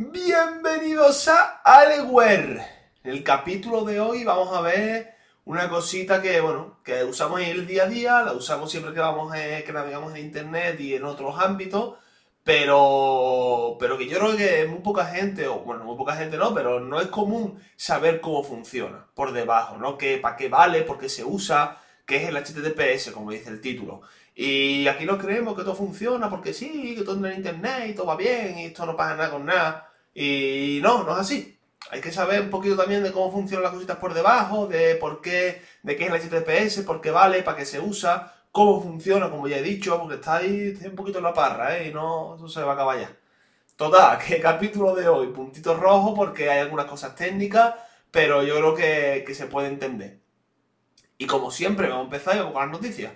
Bienvenidos a Aleware. En el capítulo de hoy vamos a ver una cosita que, bueno, que usamos en el día a día, la usamos siempre que vamos eh, que navegamos en internet y en otros ámbitos, pero, pero que yo creo que muy poca gente, o bueno, muy poca gente no, pero no es común saber cómo funciona por debajo, ¿no? Que, ¿Para qué vale? ¿Por qué se usa? ¿Qué es el HTTPS, como dice el título? Y aquí no creemos que todo funciona porque sí, que todo en internet y todo va bien y esto no pasa nada con nada. Y no, no es así. Hay que saber un poquito también de cómo funcionan las cositas por debajo, de por qué, de qué es el HTTPS, por qué vale, para qué se usa, cómo funciona, como ya he dicho, porque está ahí un poquito en la parra, ¿eh? Y no, se va a acabar ya. Total, que capítulo de hoy, puntito rojo, porque hay algunas cosas técnicas, pero yo creo que, que se puede entender. Y como siempre, vamos a empezar con las noticias.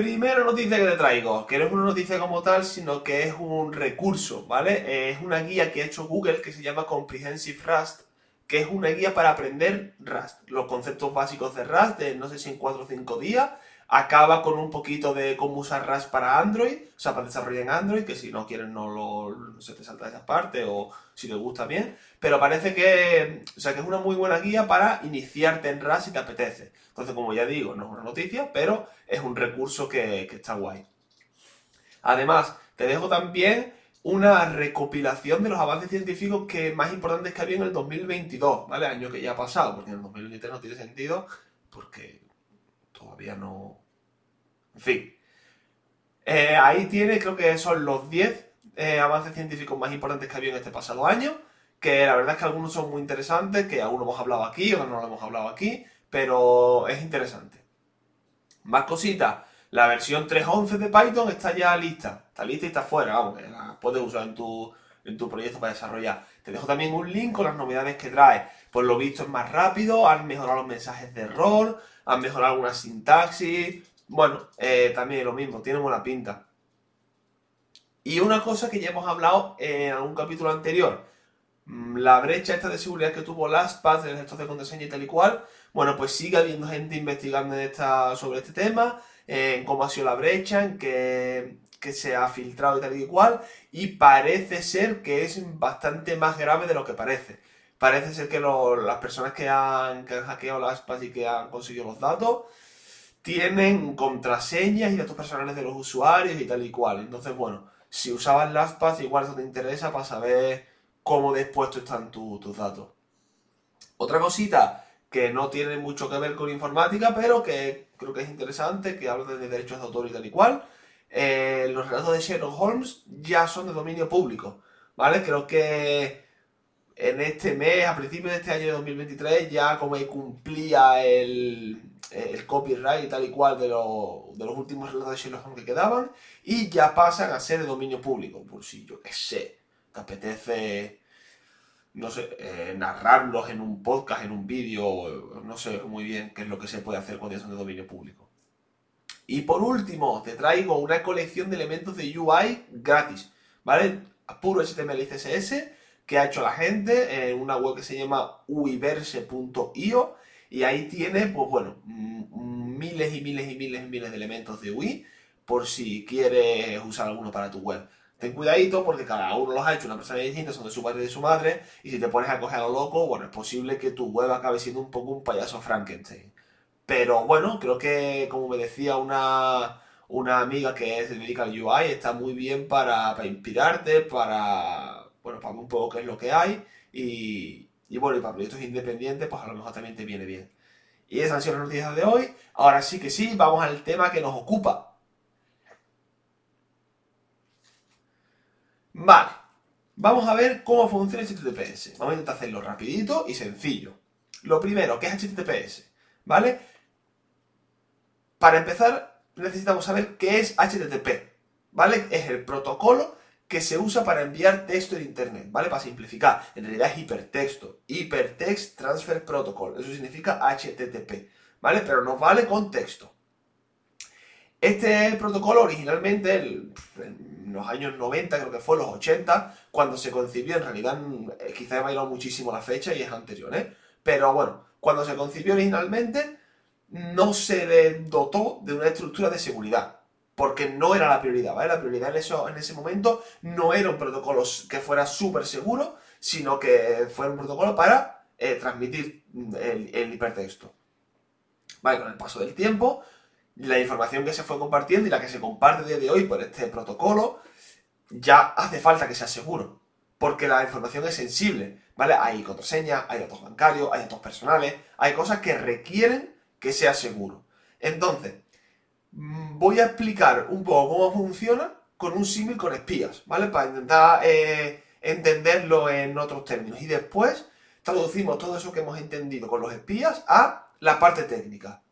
Primera noticia que te traigo, que no es una noticia como tal, sino que es un recurso, ¿vale? Es una guía que ha hecho Google que se llama Comprehensive Rust, que es una guía para aprender Rust, los conceptos básicos de Rust, de no sé si en 4 o 5 días, acaba con un poquito de cómo usar Rust para Android, o sea, para desarrollar en Android, que si no quieres no, lo, se te salta esa parte o si te gusta bien, pero parece que, o sea, que es una muy buena guía para iniciarte en Rust si te apetece. Entonces, como ya digo, no es una noticia, pero es un recurso que, que está guay. Además, te dejo también una recopilación de los avances científicos que más importantes que había en el 2022, ¿vale? Año que ya ha pasado, porque en el 2023 no tiene sentido, porque todavía no... En fin. Eh, ahí tiene, creo que son los 10 eh, avances científicos más importantes que había en este pasado año, que la verdad es que algunos son muy interesantes, que algunos hemos hablado aquí, otros no lo hemos hablado aquí, pero es interesante. Más cositas. La versión 3.11 de Python está ya lista. Está lista y está fuera, vamos, que la puedes usar en tu, en tu proyecto para desarrollar. Te dejo también un link con las novedades que trae. Por lo visto es más rápido, han mejorado los mensajes de error, han mejorado alguna sintaxis. Bueno, eh, también lo mismo, tiene buena pinta. Y una cosa que ya hemos hablado en algún capítulo anterior, mm, la brecha esta de seguridad que tuvo LastPass en el gestor de contraseña y tal y cual, bueno, pues sigue habiendo gente investigando esta, sobre este tema, en cómo ha sido la brecha, en qué, se ha filtrado y tal y cual, y parece ser que es bastante más grave de lo que parece. Parece ser que las personas que han, que han hackeado LastPass y que han conseguido los datos tienen contraseñas y datos personales de los usuarios y tal y cual. Entonces, bueno, si usabas LastPass, igual eso te interesa para saber cómo dispuestos están tus datos. Otra cosita que no tiene mucho que ver con informática, pero que creo que es interesante, que habla de derechos de autor y tal y cual. Eh, los relatos de Sherlock Holmes ya son de dominio público, ¿vale? Creo que en este mes, a principios de este año de 2023, ya como cumplía el, el copyright y tal y cual de, de los últimos relatos Sherlock Holmes que quedaban, y ya pasan a ser de dominio público, por si yo qué sé, te apetece, no sé, eh, narrarlos en un podcast, en un vídeo, no sé muy bien qué es lo que se puede hacer cuando son de dominio público. Y por último, te traigo una colección de elementos de UI gratis, ¿vale? Puro HTML y CSS que ha hecho la gente en una web que se llama uiverse.io y ahí tiene, pues bueno, miles y miles y miles y miles de elementos de UI por si quieres usar alguno para tu web. Ten cuidadito porque cada uno los ha hecho una persona distinta, son de su padre y de su madre, y si te pones a coger a lo loco, bueno, es posible que tu web acabe siendo un poco un payaso Frankenstein. Pero bueno, creo que, como me decía una, una amiga que se dedica al UI, está muy bien para, para inspirarte, para, bueno, para un poco qué es lo que hay, y, y bueno, y para proyectos independientes, pues a lo mejor también te viene bien. Y esas han sido las noticias de hoy. Ahora sí que sí, vamos al tema que nos ocupa. Vale, vamos a ver cómo funciona HTTPS. Vamos a intentar hacerlo rapidito y sencillo. Lo primero, ¿qué es HTTPS? ¿Vale? Para empezar, necesitamos saber qué es HTTP. ¿Vale? Es el protocolo que se usa para enviar texto en Internet, ¿vale? Para simplificar, en realidad es hipertexto, Hypertext Transfer Protocol, eso significa HTTP, ¿vale? Pero nos vale con texto. Este protocolo originalmente, en los años 90, creo que fue, los 80, cuando se concibió, en realidad eh, quizá he bailado muchísimo la fecha y es anterior, ¿eh? Pero bueno, cuando se concibió originalmente, no se le dotó de una estructura de seguridad. Porque no era la prioridad, ¿vale? La prioridad en, ese momento no era un protocolo que fuera súper seguro, sino que fuera un protocolo para eh, transmitir el, el hipertexto. Vale, con el paso del tiempo, la información que se fue compartiendo y la que se comparte día de hoy por este protocolo, ya hace falta que sea seguro. Porque la información es sensible, ¿vale? Hay contraseñas, hay datos bancarios, hay datos personales, hay cosas que requieren que sea seguro. Entonces, mm, voy a explicar un poco cómo funciona con un símil con espías, ¿vale? Para intentar eh, entenderlo en otros términos. Y después traducimos todo eso que hemos entendido con los espías a la parte técnica.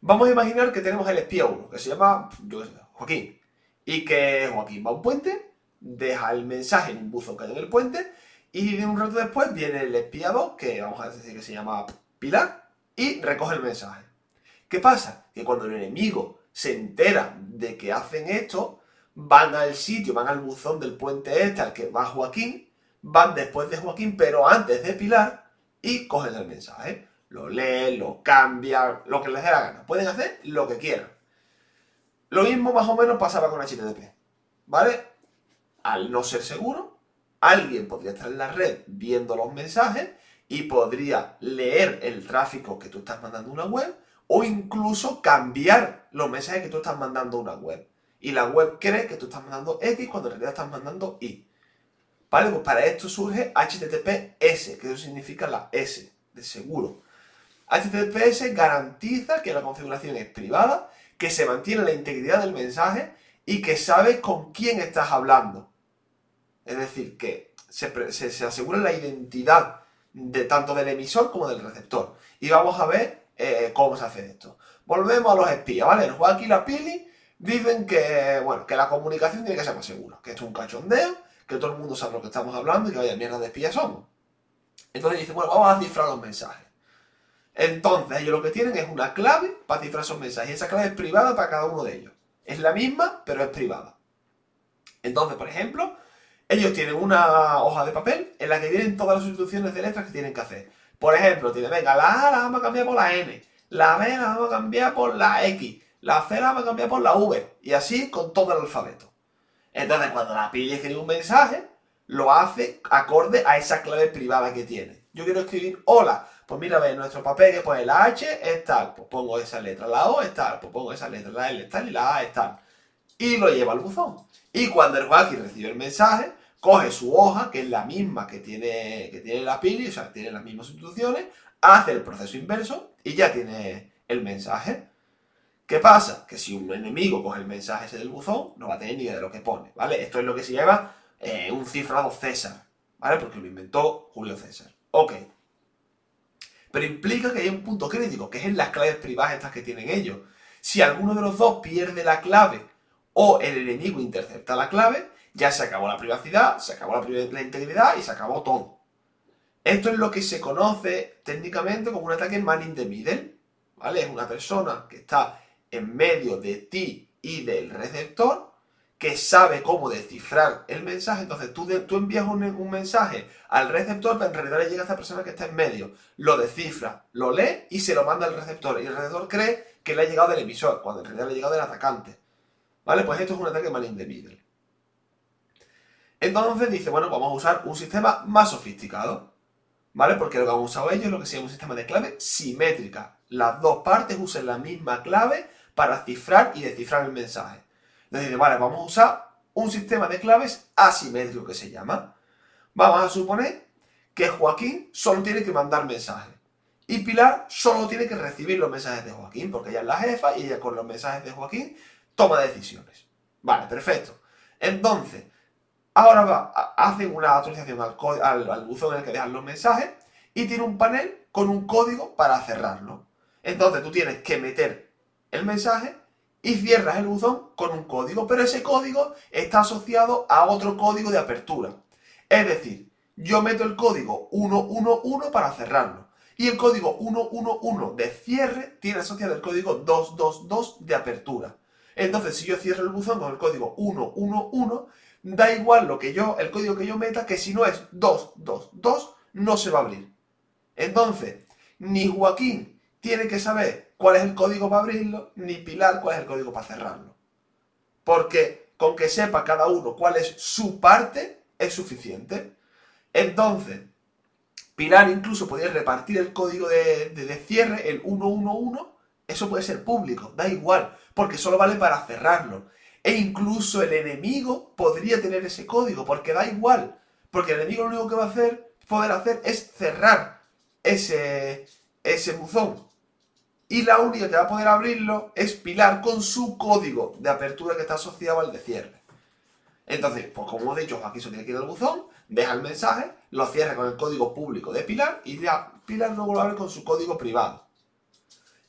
Vamos a imaginar que tenemos el espía 1, que se llama, Joaquín. Y que Joaquín va a un puente, deja el mensaje en un buzón que hay en el puente, y de un rato después viene el espía 2, que vamos a decir que se llama Pilar, y recoge el mensaje. ¿Qué pasa? Que cuando el enemigo se entera de que hacen esto, van al sitio, van al buzón del puente este al que va Joaquín, van después de Joaquín, pero antes de Pilar, y cogen el mensaje lo leen, lo cambian, lo que les dé la gana. Pueden hacer lo que quieran. Lo mismo más o menos pasaba con HTTP. ¿Vale? Al no ser seguro, alguien podría estar en la red viendo los mensajes y podría leer el tráfico que tú estás mandando a una web o incluso cambiar los mensajes que tú estás mandando a una web. Y la web cree que tú estás mandando X cuando en realidad estás mandando Y. ¿Vale? Pues para esto surge HTTPS, que eso significa la S de seguro. HTTPS garantiza que la configuración es privada, que se mantiene la integridad del mensaje y que sabe con quién estás hablando. Es decir, que se, asegura la identidad de tanto del emisor como del receptor. Y vamos a ver eh, cómo se hace esto. Volvemos a los espías, ¿vale? El Joaquín y la Pili dicen que, bueno, que la comunicación tiene que ser más segura, que esto es un cachondeo, que todo el mundo sabe lo que estamos hablando y que vaya mierda de espías somos. Entonces dicen, bueno, vamos a cifrar los mensajes. Entonces, ellos lo que tienen es una clave para cifrar esos mensajes. Y esa clave es privada para cada uno de ellos. Es la misma, pero es privada. Entonces, por ejemplo, ellos tienen una hoja de papel en la que vienen todas las instrucciones de letras que tienen que hacer. Por ejemplo, tiene, venga, la A la vamos a cambiar por la N, la B la vamos a cambiar por la X, la C la vamos a cambiar por la V, y así con todo el alfabeto. Entonces, cuando la pille escribe un mensaje, lo hace acorde a esa clave privada que tiene. Yo quiero escribir hola, pues mira, ve, nuestro papel que pone la H es tal, pues pongo esa letra, la O es tal, pues pongo esa letra, la L es tal y la A es tal. Y lo lleva al buzón. Y cuando el Joaquín recibe el mensaje, coge su hoja, que es la misma que tiene, que tiene la pili, o sea, tiene las mismas instrucciones, hace el proceso inverso y ya tiene el mensaje. ¿Qué pasa? Que si un enemigo coge el mensaje ese del buzón, no va a tener ni idea de lo que pone, ¿vale? Esto es lo que se llama eh, un cifrado César, ¿vale? Porque lo inventó Julio César. Ok pero implica que hay un punto crítico, que es en las claves privadas estas que tienen ellos. Si alguno de los dos pierde la clave o el enemigo intercepta la clave, ya se acabó la privacidad, se acabó la, integridad y se acabó todo. Esto es lo que se conoce técnicamente como un ataque man in the middle, ¿vale? Es una persona que está en medio de ti y del receptor que sabe cómo descifrar el mensaje. Entonces tú, tú envías un, mensaje al receptor, pero en realidad le llega a esta persona que está en medio. Lo descifra, lo lee y se lo manda al receptor. Y el receptor cree que le ha llegado del emisor, cuando en realidad le ha llegado del atacante. ¿Vale? Pues esto es un ataque mal in the middle. Entonces dice, bueno, vamos a usar un sistema más sofisticado. ¿Vale? Porque lo que han usado ellos es lo que se llama un sistema de clave simétrica. Las dos partes usan la misma clave para cifrar y descifrar el mensaje. Entonces vale, vamos a usar un sistema de claves asimétrico que se llama. Vamos a suponer que Joaquín solo tiene que mandar mensajes. Y Pilar solo tiene que recibir los mensajes de Joaquín, porque ella es la jefa y ella con los mensajes de Joaquín toma decisiones. Vale, perfecto. Entonces, ahora va, hacen una autorización al, al buzón en el que dejan los mensajes y tiene un panel con un código para cerrarlo. Entonces tú tienes que meter el mensaje y cierras el buzón con un código, pero ese código está asociado a otro código de apertura. Es decir, yo meto el código 111 para cerrarlo y el código 111 de cierre tiene asociado el código 222 de apertura. Entonces, si yo cierro el buzón con el código 111, da igual lo que yo, el código que yo meta, que si no es 222, no se va a abrir. Entonces, ni Joaquín tiene que saber cuál es el código para abrirlo, ni Pilar cuál es el código para cerrarlo. Porque con que sepa cada uno cuál es su parte, es suficiente. Entonces, Pilar incluso podría repartir el código de, cierre, el 111, eso puede ser público, da igual, porque solo vale para cerrarlo. E incluso el enemigo podría tener ese código, porque da igual, porque el enemigo lo único que va a poder hacer es cerrar ese, ese buzón. Y la única que va a poder abrirlo es Pilar con su código de apertura que está asociado al de cierre. Entonces, pues como he dicho, aquí se tiene que ir al buzón, deja el mensaje, lo cierra con el código público de Pilar y ya Pilar luego lo abre con su código privado.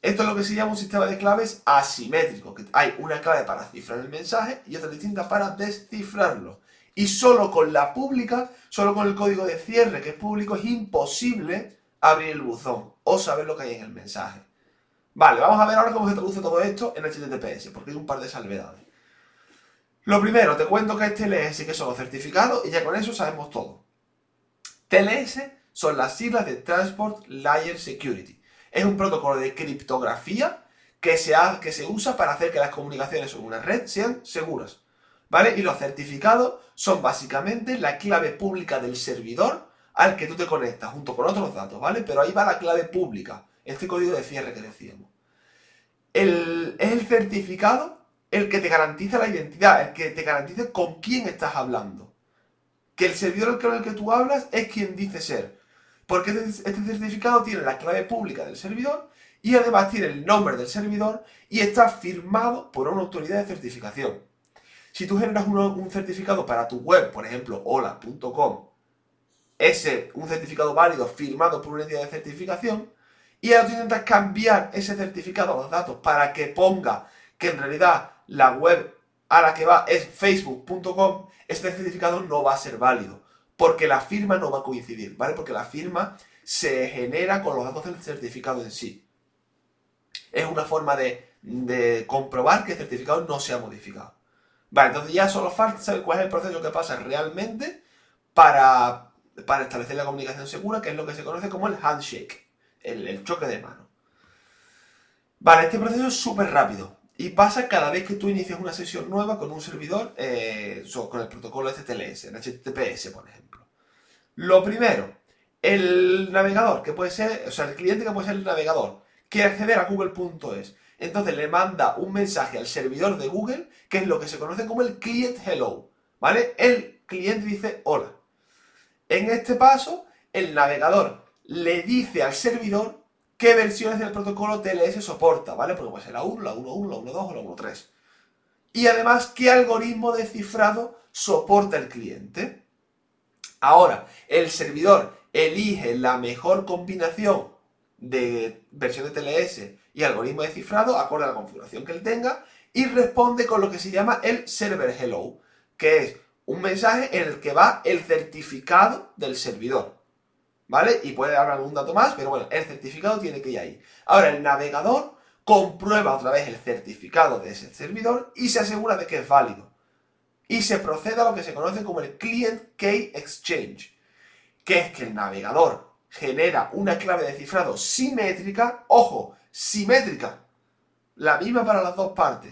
Esto es lo que se llama un sistema de claves asimétrico, que hay una clave para cifrar el mensaje y otra distinta para descifrarlo. Y solo con la pública, solo con el código de cierre que es público, es imposible abrir el buzón o saber lo que hay en el mensaje. Vale, vamos a ver ahora cómo se traduce todo esto en HTTPS, porque hay un par de salvedades. Lo primero, te cuento que es TLS, que son los certificados, y ya con eso sabemos todo. TLS son las siglas de Transport Layer Security. Es un protocolo de criptografía que se, que se usa para hacer que las comunicaciones sobre una red sean seguras. ¿Vale? Y los certificados son básicamente la clave pública del servidor al que tú te conectas junto con otros datos, ¿vale? Pero ahí va la clave pública, este código de cierre que decíamos. El, es el certificado el que te garantiza la identidad, el que te garantiza con quién estás hablando. Que el servidor con el que tú hablas es quien dice ser. Porque este, este certificado tiene la clave pública del servidor y además tiene el nombre del servidor y está firmado por una autoridad de certificación. Si tú generas un certificado para tu web, por ejemplo, hola.com, ese, un certificado válido firmado por una entidad de certificación, y ahora tú intentas cambiar ese certificado, los datos, para que ponga que en realidad la web a la que va es facebook.com, este certificado no va a ser válido, porque la firma no va a coincidir, ¿vale? Porque la firma se genera con los datos del certificado en sí. Es una forma de, comprobar que el certificado no se ha modificado. Vale, entonces ya solo falta saber cuál es el proceso que pasa realmente para, para establecer la comunicación segura, que es lo que se conoce como el handshake, el, el choque de mano. Vale, este proceso es súper rápido. Y pasa cada vez que tú inicias una sesión nueva con un servidor, eh, con el protocolo STLS, en HTTPS, por ejemplo. Lo primero, el navegador, que puede ser, o sea, el cliente que puede ser el navegador, quiere acceder a google.es. Entonces le manda un mensaje al servidor de Google, que es lo que se conoce como el client hello. ¿Vale? El cliente dice hola. En este paso, el navegador le dice al servidor qué versiones del protocolo TLS soporta, ¿vale? Porque puede ser la 1, la 1.1, la 1.2 o la 1.3. Y además, qué algoritmo de cifrado soporta el cliente. Ahora, el servidor elige la mejor combinación de versión de TLS y algoritmo de cifrado acorde a la configuración que él tenga y responde con lo que se llama el server hello, que es un mensaje en el que va el certificado del servidor. ¿Vale? Y puede haber algún dato más, pero bueno, el certificado tiene que ir ahí. Ahora, el navegador comprueba otra vez el certificado de ese servidor y se asegura de que es válido. Y se procede a lo que se conoce como el Client Key Exchange, que es que el navegador genera una clave de cifrado simétrica, ojo, simétrica, la misma para las dos partes.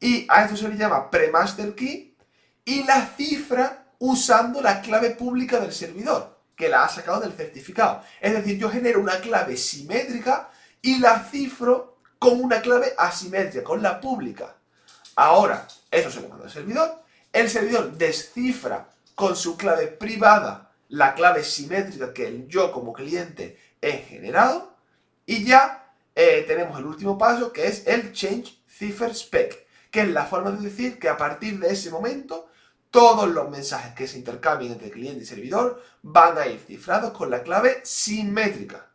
Y a esto se le llama pre-master key y la cifra usando la clave pública del servidor que la ha sacado del certificado. Es decir, yo genero una clave simétrica y la cifro con una clave asimétrica, con la pública. Ahora, eso se lo manda al servidor. El servidor descifra con su clave privada la clave simétrica que yo como cliente he generado. Y ya eh, tenemos el último paso que es el Change Cipher Spec, que es la forma de decir que a partir de ese momento todos los mensajes que se intercambien entre cliente y servidor van a ir cifrados con la clave simétrica.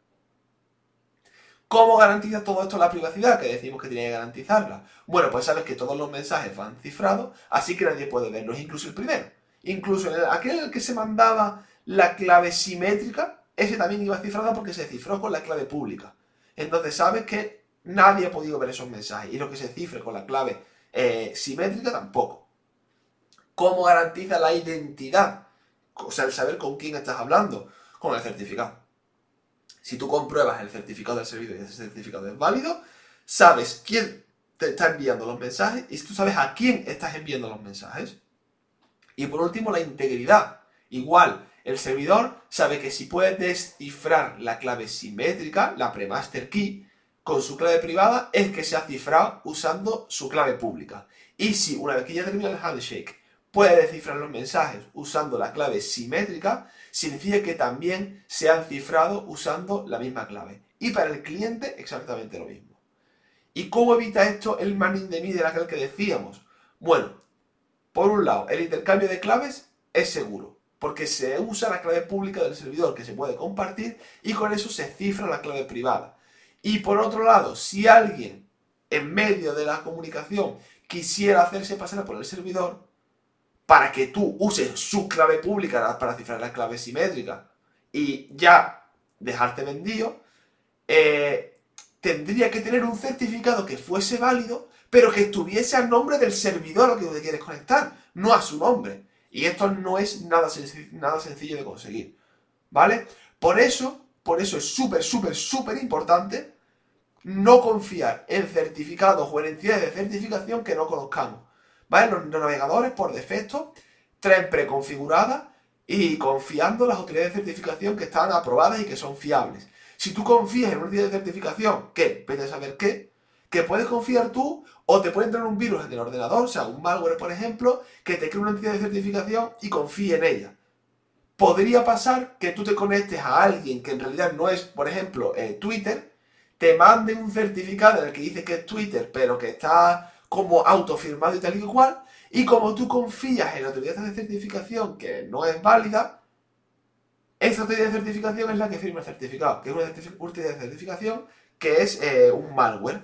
¿Cómo garantiza todo esto la privacidad? Que decimos que tiene que garantizarla. Bueno, pues sabes que todos los mensajes van cifrados, así que nadie puede verlos, incluso el primero. Incluso aquel en el que se mandaba la clave simétrica, ese también iba cifrado porque se cifró con la clave pública. Entonces sabes que nadie ha podido ver esos mensajes y lo que se cifre con la clave eh, simétrica tampoco. ¿Cómo garantiza la identidad? O sea, el saber con quién estás hablando, con el certificado. Si tú compruebas el certificado del servidor y ese certificado es válido, sabes quién te está enviando los mensajes y tú sabes a quién estás enviando los mensajes. Y por último, la integridad. Igual, el servidor sabe que si puede descifrar la clave simétrica, la premaster key, con su clave privada, es que se ha cifrado usando su clave pública. Y si una vez que ya termina el handshake puede descifrar los mensajes usando la clave simétrica, significa que también se han cifrado usando la misma clave. Y para el cliente exactamente lo mismo. ¿Y cómo evita esto el man in the middle aquel que decíamos? Bueno, por un lado, el intercambio de claves es seguro porque se usa la clave pública del servidor que se puede compartir y con eso se cifra la clave privada. Y por otro lado, si alguien en medio de la comunicación quisiera hacerse pasar por el servidor para que tú uses su clave pública para cifrar la clave simétrica y ya dejarte vendido, eh, tendría que tener un certificado que fuese válido, pero que estuviese al nombre del servidor al que te quieres conectar, no a su nombre. Y esto no es nada, nada sencillo de conseguir. ¿Vale? Por eso, por eso es súper, súper, súper importante no confiar en certificados o en entidades de certificación que no conozcamos. ¿Vale? Los navegadores por defecto traen preconfiguradas y confiando en las autoridades de certificación que están aprobadas y que son fiables. Si tú confías en una entidad de certificación, que vete a saber qué, que puedes confiar tú o te puede entrar un virus en el ordenador, o sea, un malware, por ejemplo, que te cree una entidad de certificación y confíe en ella. Podría pasar que tú te conectes a alguien que en realidad no es, por ejemplo, eh, Twitter, te mande un certificado en el que dice que es Twitter, pero que está como autofirmado y tal y cual, y como tú confías en la autoridad de certificación que no es válida, esa autoridad de certificación es la que firma el certificado, que es una autoridad de certificación que es eh, un malware.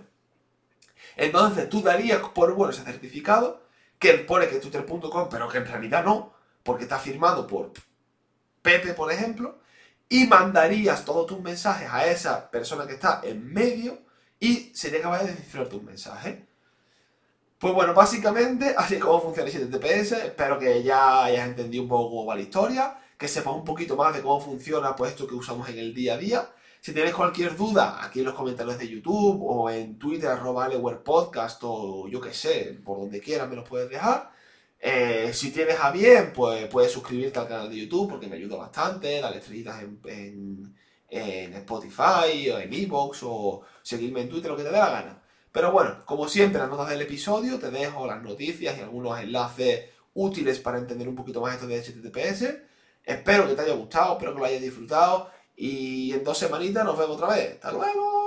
Entonces tú darías por bueno ese certificado que pone que twitter.com, pero que en realidad no, porque está firmado por Pepe, por ejemplo, y mandarías todos tus mensajes a esa persona que está en medio y sería capaz de descifrar tus mensajes. Pues bueno, básicamente así es como funciona el TPS. Espero que ya hayas entendido un poco la historia, que sepas un poquito más de cómo funciona pues, esto que usamos en el día a día. Si tienes cualquier duda, aquí en los comentarios de YouTube o en Twitter, arroba Podcast o yo que sé, por donde quieras me los puedes dejar. Eh, si tienes a bien, pues puedes suscribirte al canal de YouTube porque me ayuda bastante, darle estrellitas en, Spotify o en Evox o seguirme en Twitter, lo que te dé la gana. Pero bueno, como siempre, las notas del episodio te dejo las noticias y algunos enlaces útiles para entender un poquito más esto de HTTPS. Espero que te haya gustado, espero que lo hayas disfrutado y en dos semanitas nos vemos otra vez. ¡Hasta luego!